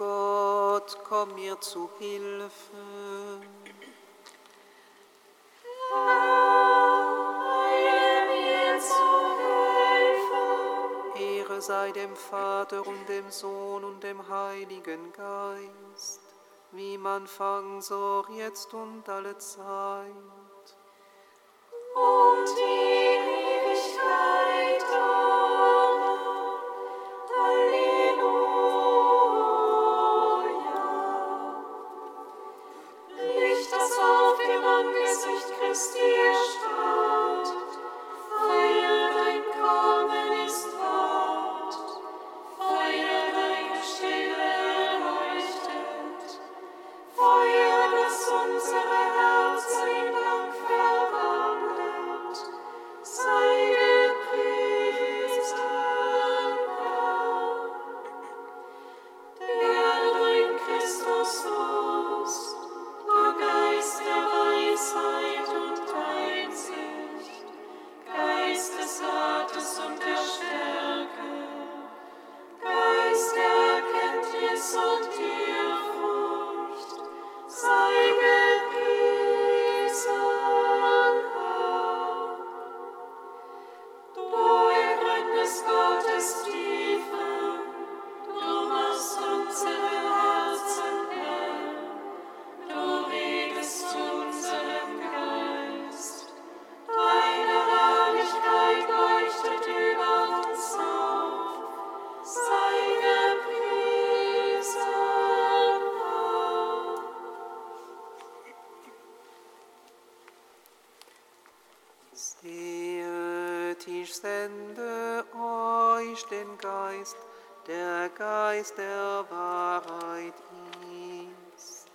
Gott, komm mir zu Hilfe. Ehre sei dem Vater und dem Sohn und dem Heiligen Geist, wie man fangen soll, jetzt und alle Zeit. Und die der Geist der Wahrheit ist.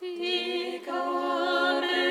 Die Gabe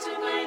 Psalm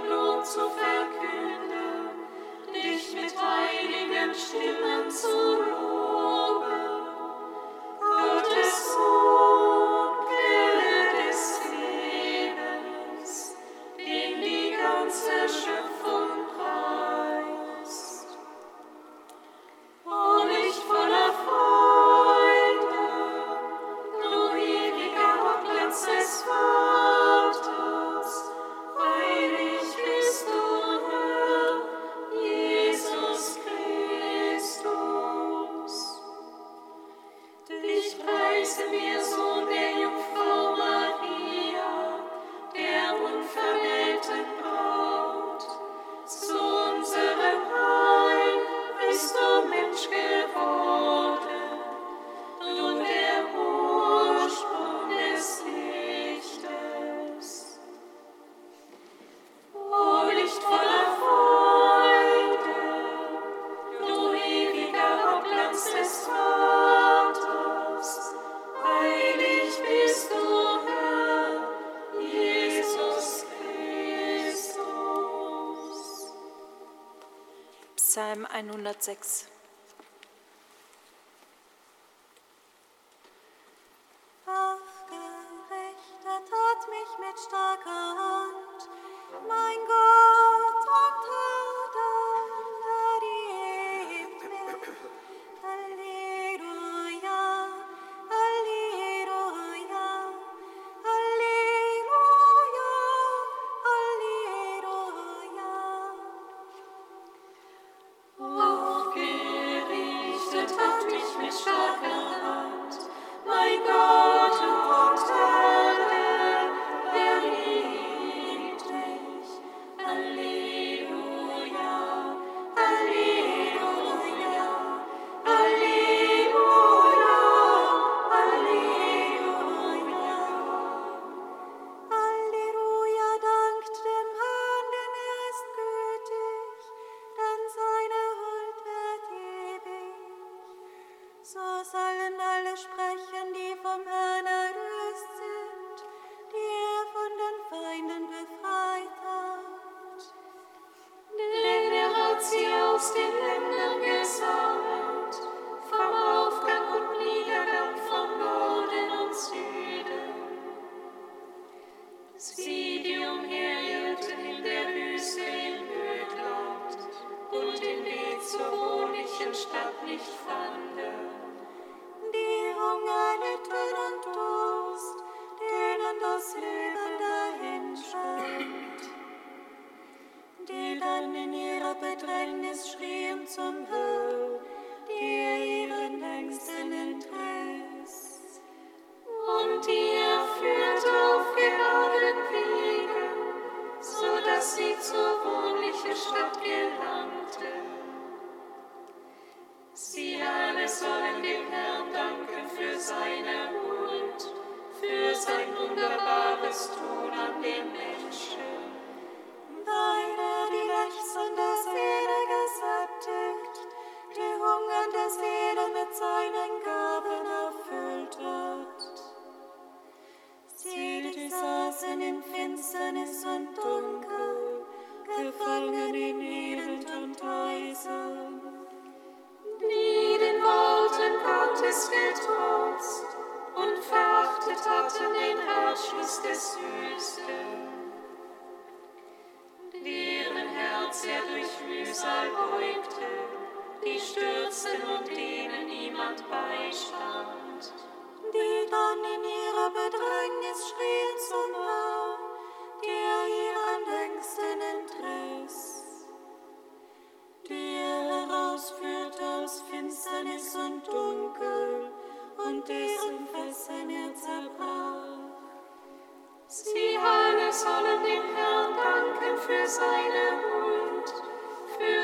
106.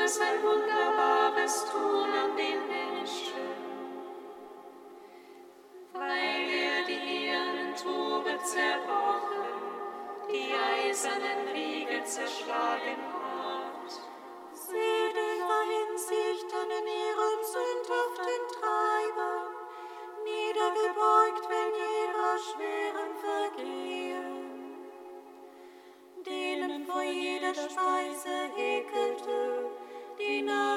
Ein wunderbares Tun an den Menschen, weil er die ihren Tore zerbrochen, die eisernen Riegel zerschlagen hat. Seliger Hinsicht in ihrem sündhaften Treiben, niedergebeugt, wenn ihrer schweren Vergehen, denen vor jeder Speise ekelte, mine.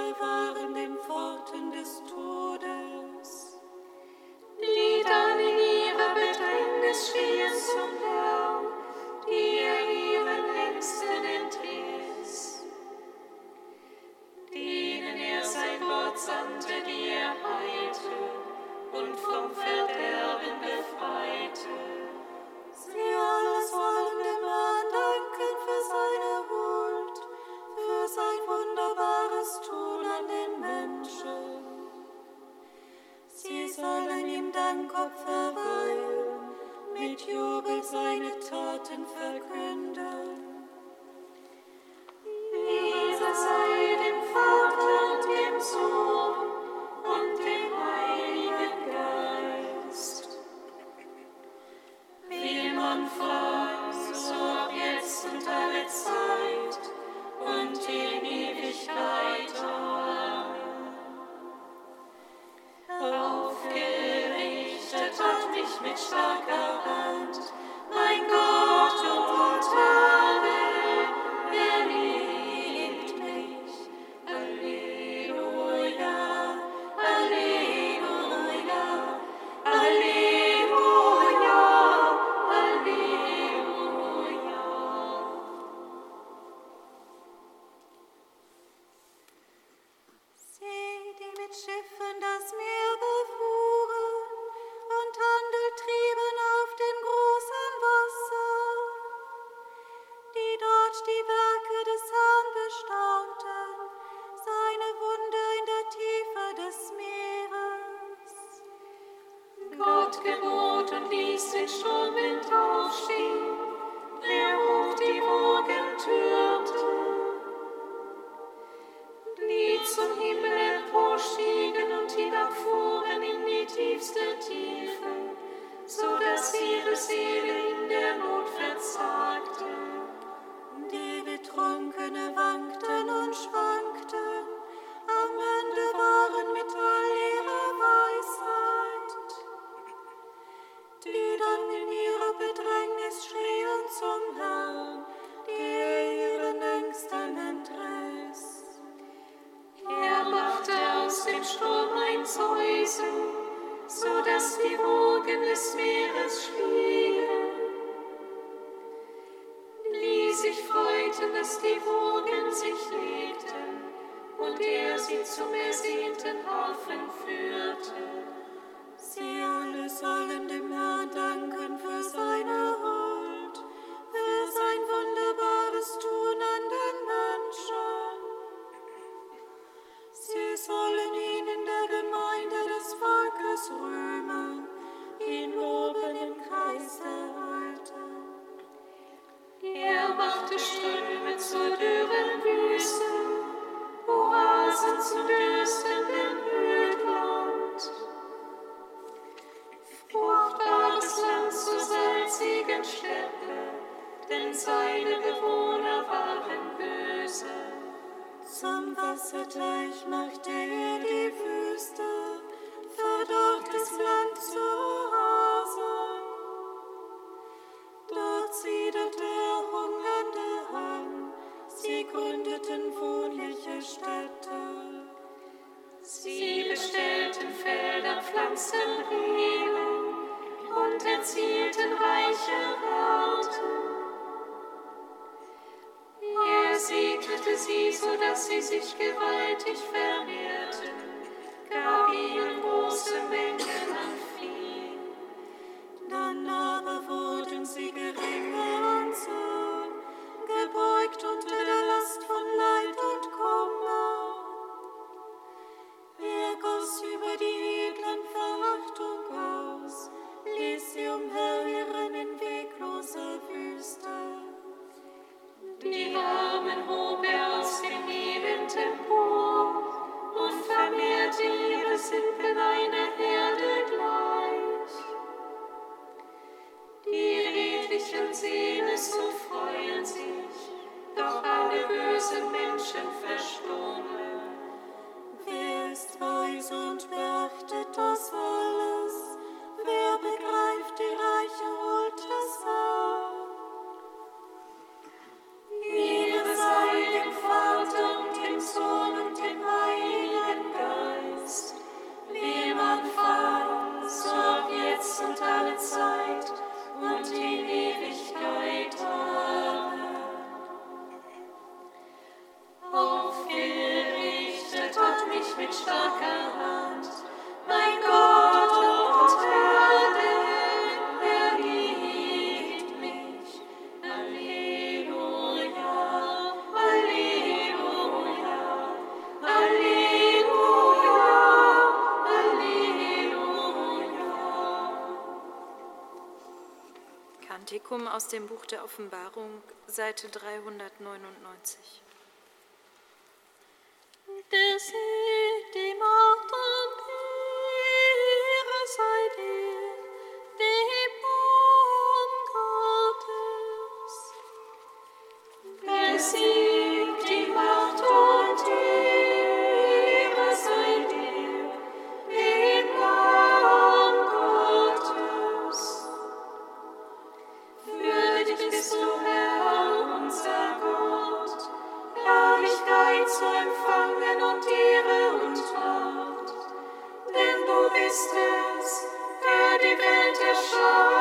oh, oh. Ströme zu dir. Starker Hand, mein Gott, der Herr, der liebt mich. Alleluja, alleluja, alleluja. Kantikum aus dem Buch der Offenbarung, Seite 399. Des ist es, der die Welt erschaut.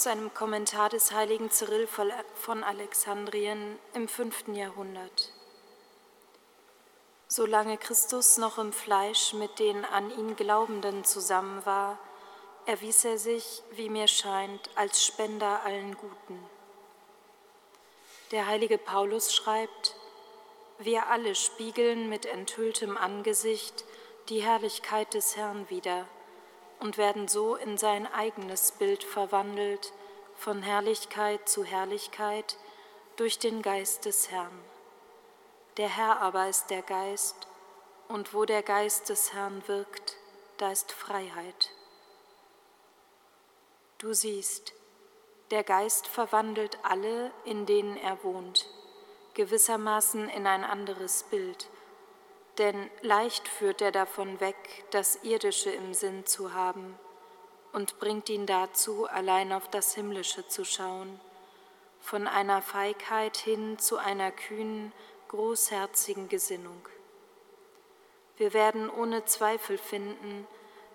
aus einem Kommentar des heiligen Cyril von Alexandrien im 5. Jahrhundert. Solange Christus noch im Fleisch mit den an ihn Glaubenden zusammen war, erwies er sich, wie mir scheint, als Spender allen Guten. Der heilige Paulus schreibt, wir alle spiegeln mit enthülltem Angesicht die Herrlichkeit des Herrn wider und werden so in sein eigenes Bild verwandelt, von Herrlichkeit zu Herrlichkeit durch den Geist des Herrn. Der Herr aber ist der Geist, und wo der Geist des Herrn wirkt, da ist Freiheit. Du siehst, der Geist verwandelt alle, in denen er wohnt, gewissermaßen in ein anderes Bild, denn leicht führt er davon weg, das Irdische im Sinn zu haben und bringt ihn dazu, allein auf das Himmlische zu schauen, von einer Feigheit hin zu einer kühnen, großherzigen Gesinnung. Wir werden ohne Zweifel finden,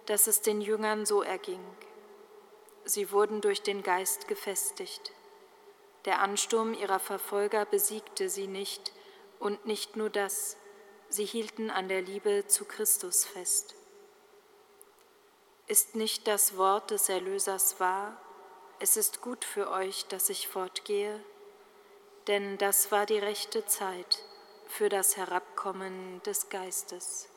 dass es den Jüngern so erging. Sie wurden durch den Geist gefestigt. Der Ansturm ihrer Verfolger besiegte sie nicht, und nicht nur das, sie hielten an der Liebe zu Christus fest. Ist nicht das Wort des Erlösers wahr? Es ist gut für euch, dass ich fortgehe, denn das war die rechte Zeit für das Herabkommen des Geistes.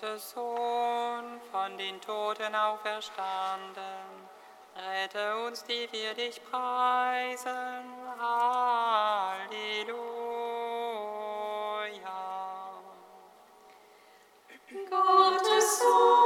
Gottes Sohn, von den Toten auferstanden, rette uns, die wir dich preisen. Halleluja. Gottes Sohn,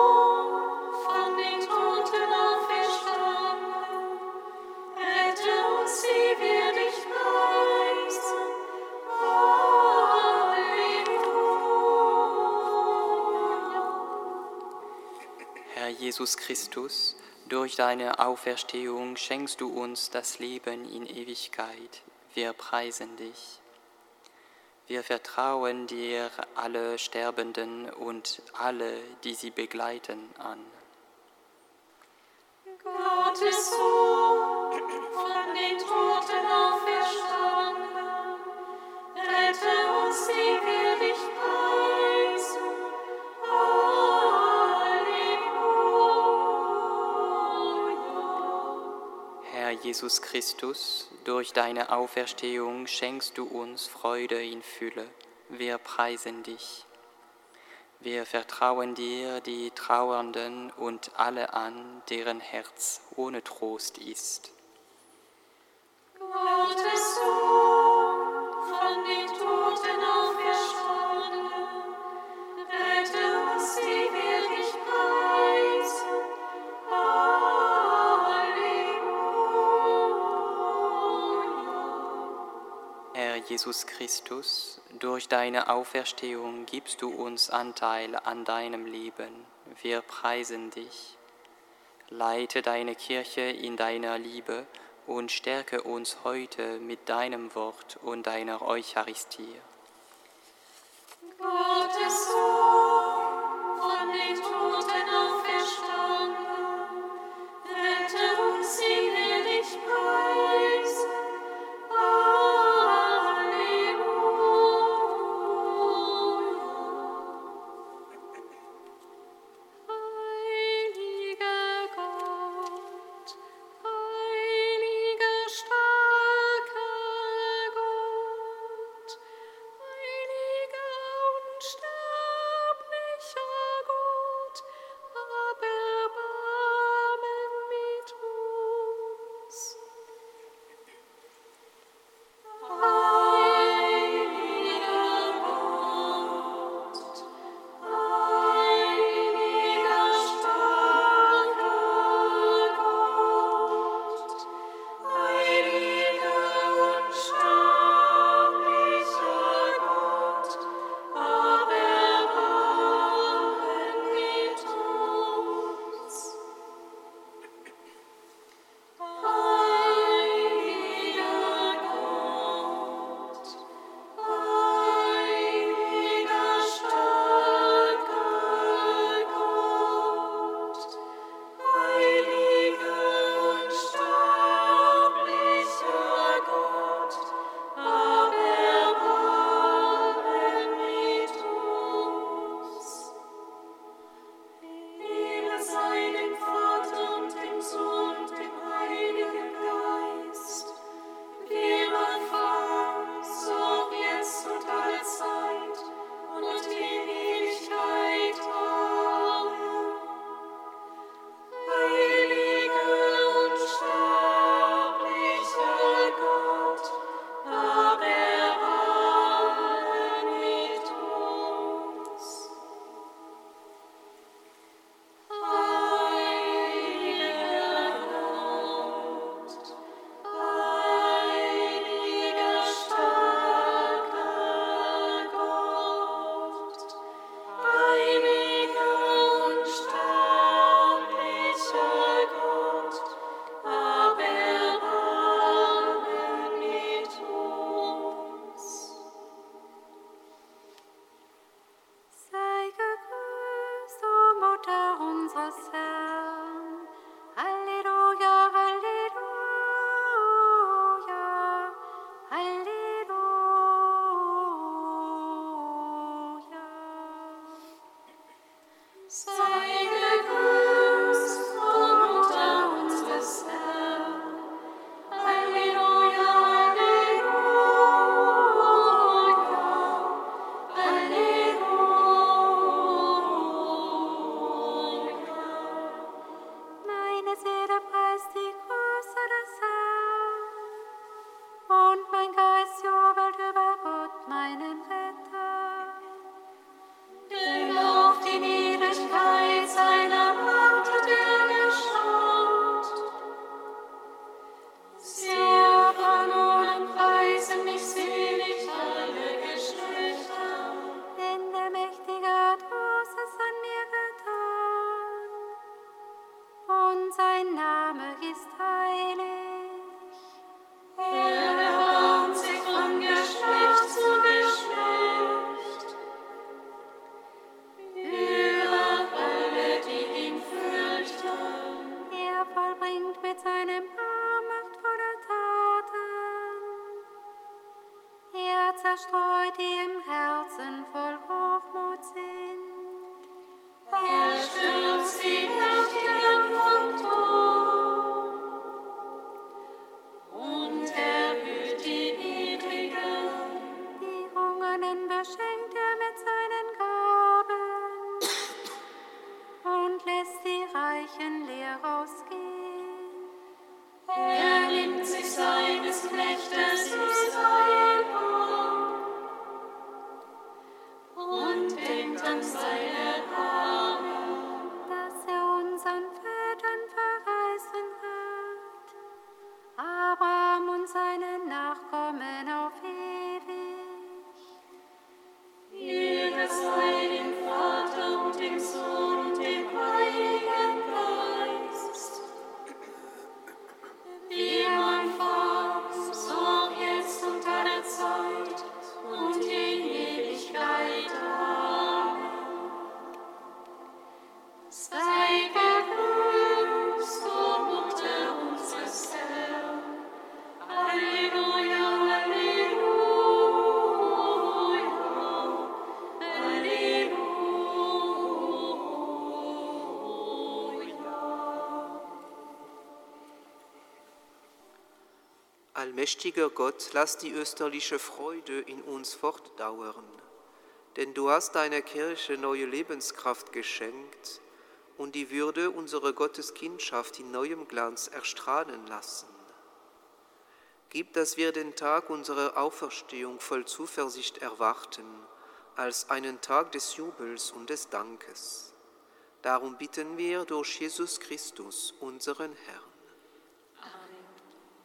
Jesus Christus, durch deine Auferstehung schenkst du uns das Leben in Ewigkeit. Wir preisen dich. Wir vertrauen dir alle Sterbenden und alle, die sie begleiten, an. Gottes Sohn, von den Toten Jesus Christus, durch deine Auferstehung schenkst du uns Freude in Fülle. Wir preisen dich. Wir vertrauen dir die Trauernden und alle an, deren Herz ohne Trost ist. Jesus Christus, durch deine Auferstehung gibst du uns Anteil an deinem Leben. Wir preisen dich. Leite deine Kirche in deiner Liebe und stärke uns heute mit deinem Wort und deiner Eucharistie. Gottes Sohn, von den Toten auferstanden, rette uns in Herrlichkeit. Allmächtiger Gott, lass die österliche Freude in uns fortdauern, denn du hast deiner Kirche neue Lebenskraft geschenkt und die Würde unserer Gotteskindschaft in neuem Glanz erstrahlen lassen. Gib, dass wir den Tag unserer Auferstehung voll Zuversicht erwarten, als einen Tag des Jubels und des Dankes. Darum bitten wir durch Jesus Christus, unseren Herrn.